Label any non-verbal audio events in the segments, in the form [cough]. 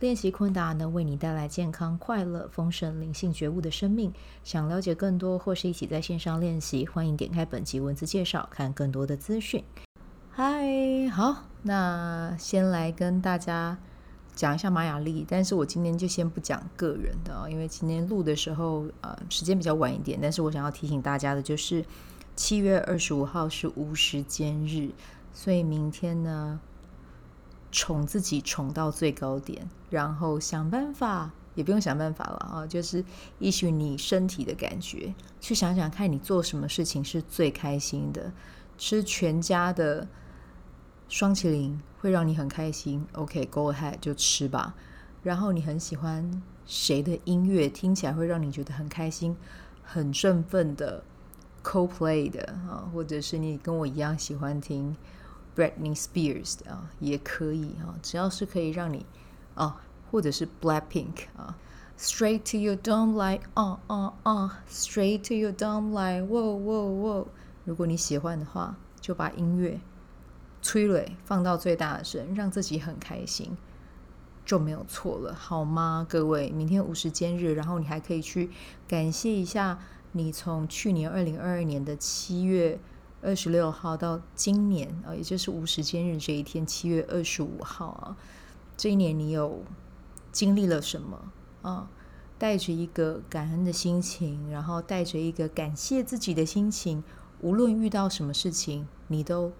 练习昆达能为你带来健康、快乐、丰盛、灵性觉悟的生命。想了解更多或是一起在线上练习，欢迎点开本集文字介绍，看更多的资讯。嗨，好，那先来跟大家讲一下玛雅历，但是我今天就先不讲个人的，因为今天录的时候呃时间比较晚一点，但是我想要提醒大家的就是七月二十五号是无时间日，所以明天呢。宠自己宠到最高点，然后想办法，也不用想办法了啊，就是依循你身体的感觉，去想想看你做什么事情是最开心的。吃全家的双淇淋会让你很开心，OK，Go ahead 就吃吧。然后你很喜欢谁的音乐，听起来会让你觉得很开心、很振奋的，Coldplay 的啊，或者是你跟我一样喜欢听。Britney Spears 啊，也可以啊，只要是可以让你啊，或者是 Blackpink 啊，Straight to your dome like 啊啊啊，Straight to your dome like whoa whoa whoa。如果你喜欢的话，就把音乐催泪放到最大声，让自己很开心，就没有错了，好吗？各位，明天无时间日，然后你还可以去感谢一下你从去年二零二二年的七月。二十六号到今年啊，也就是无时间日这一天，七月二十五号啊，这一年你有经历了什么啊？带着一个感恩的心情，然后带着一个感谢自己的心情，无论遇到什么事情，你都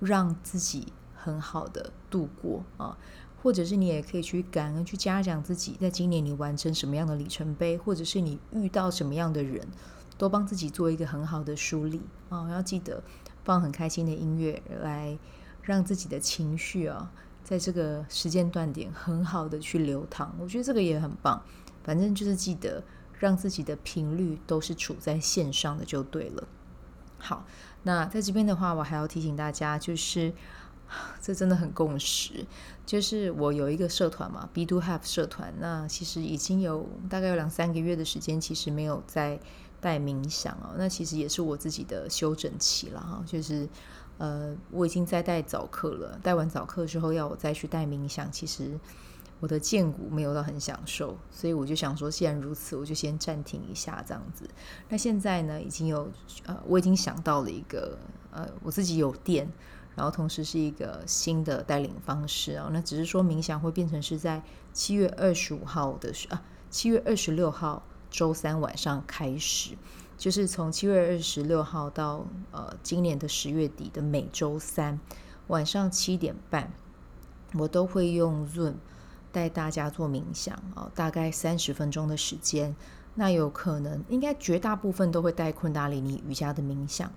让自己很好的度过啊，或者是你也可以去感恩，去嘉奖自己，在今年你完成什么样的里程碑，或者是你遇到什么样的人。多帮自己做一个很好的梳理啊！要记得放很开心的音乐，来让自己的情绪啊，在这个时间段点很好的去流淌。我觉得这个也很棒。反正就是记得让自己的频率都是处在线上的就对了。好，那在这边的话，我还要提醒大家，就是 [sighs] 这真的很共识，就是我有一个社团嘛，Be Do Have 社团，那其实已经有大概有两三个月的时间，其实没有在。带冥想哦，那其实也是我自己的休整期了哈，就是呃，我已经在带早课了，带完早课之后要我再去带冥想，其实我的荐骨没有到很享受，所以我就想说，既然如此，我就先暂停一下这样子。那现在呢，已经有呃，我已经想到了一个呃，我自己有电，然后同时是一个新的带领方式啊，那只是说冥想会变成是在七月二十五号的时啊，七月二十六号。周三晚上开始，就是从七月二十六号到呃今年的十月底的每周三晚上七点半，我都会用 Zoom 带大家做冥想、哦，大概三十分钟的时间。那有可能应该绝大部分都会带昆达里尼瑜伽的冥想，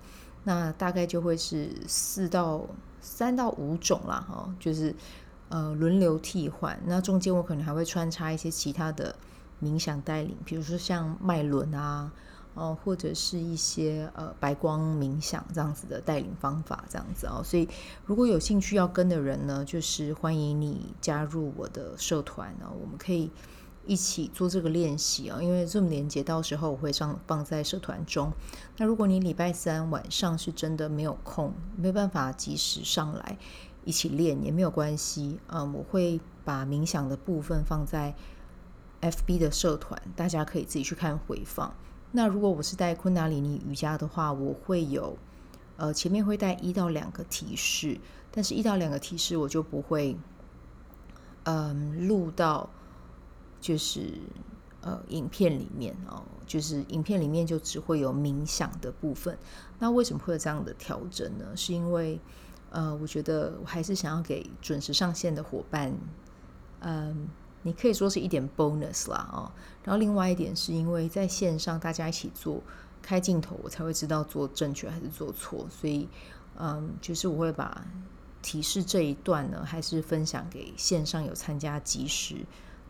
那大概就会是四到三到五种啦，哈、哦，就是呃轮流替换。那中间我可能还会穿插一些其他的。冥想带领，比如说像脉轮啊，哦，或者是一些呃白光冥想这样子的带领方法，这样子哦。所以如果有兴趣要跟的人呢，就是欢迎你加入我的社团哦，我们可以一起做这个练习啊。因为 Zoom 连接到时候我会上放在社团中。那如果你礼拜三晚上是真的没有空，没办法及时上来一起练也没有关系，嗯，我会把冥想的部分放在。FB 的社团，大家可以自己去看回放。那如果我是带昆达里尼瑜伽的话，我会有呃前面会带一到两个提示，但是一到两个提示我就不会嗯录到就是呃影片里面哦，就是影片里面就只会有冥想的部分。那为什么会有这样的调整呢？是因为呃我觉得我还是想要给准时上线的伙伴嗯。你可以说是一点 bonus 啦，哦，然后另外一点是因为在线上大家一起做开镜头，我才会知道做正确还是做错，所以嗯，就是我会把提示这一段呢，还是分享给线上有参加即时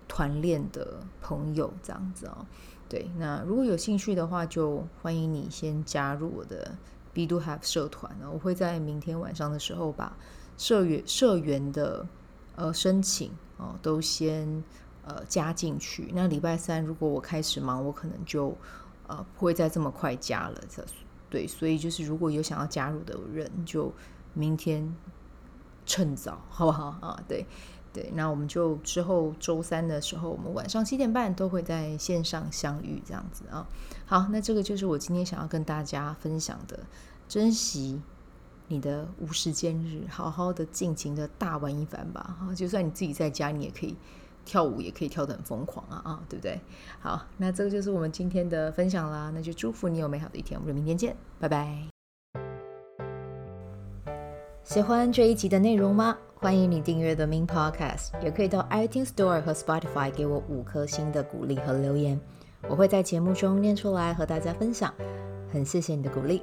团练的朋友这样子哦。对，那如果有兴趣的话，就欢迎你先加入我的 B Do Have 社团呢。我会在明天晚上的时候把社员社员的呃申请哦都先呃加进去。那礼拜三如果我开始忙，我可能就呃不会再这么快加了。这对，所以就是如果有想要加入的人，就明天趁早，好不好啊？对。对，那我们就之后周三的时候，我们晚上七点半都会在线上相遇，这样子啊。好，那这个就是我今天想要跟大家分享的，珍惜你的无时间日，好好的尽情的大玩一番吧。哈，就算你自己在家，你也可以跳舞，也可以跳得很疯狂啊啊，对不对？好，那这个就是我们今天的分享啦。那就祝福你有美好的一天，我们就明天见，拜拜。喜欢这一集的内容吗？欢迎你订阅 The Min Podcast，也可以到 iTunes Store 和 Spotify 给我五颗星的鼓励和留言，我会在节目中念出来和大家分享。很谢谢你的鼓励，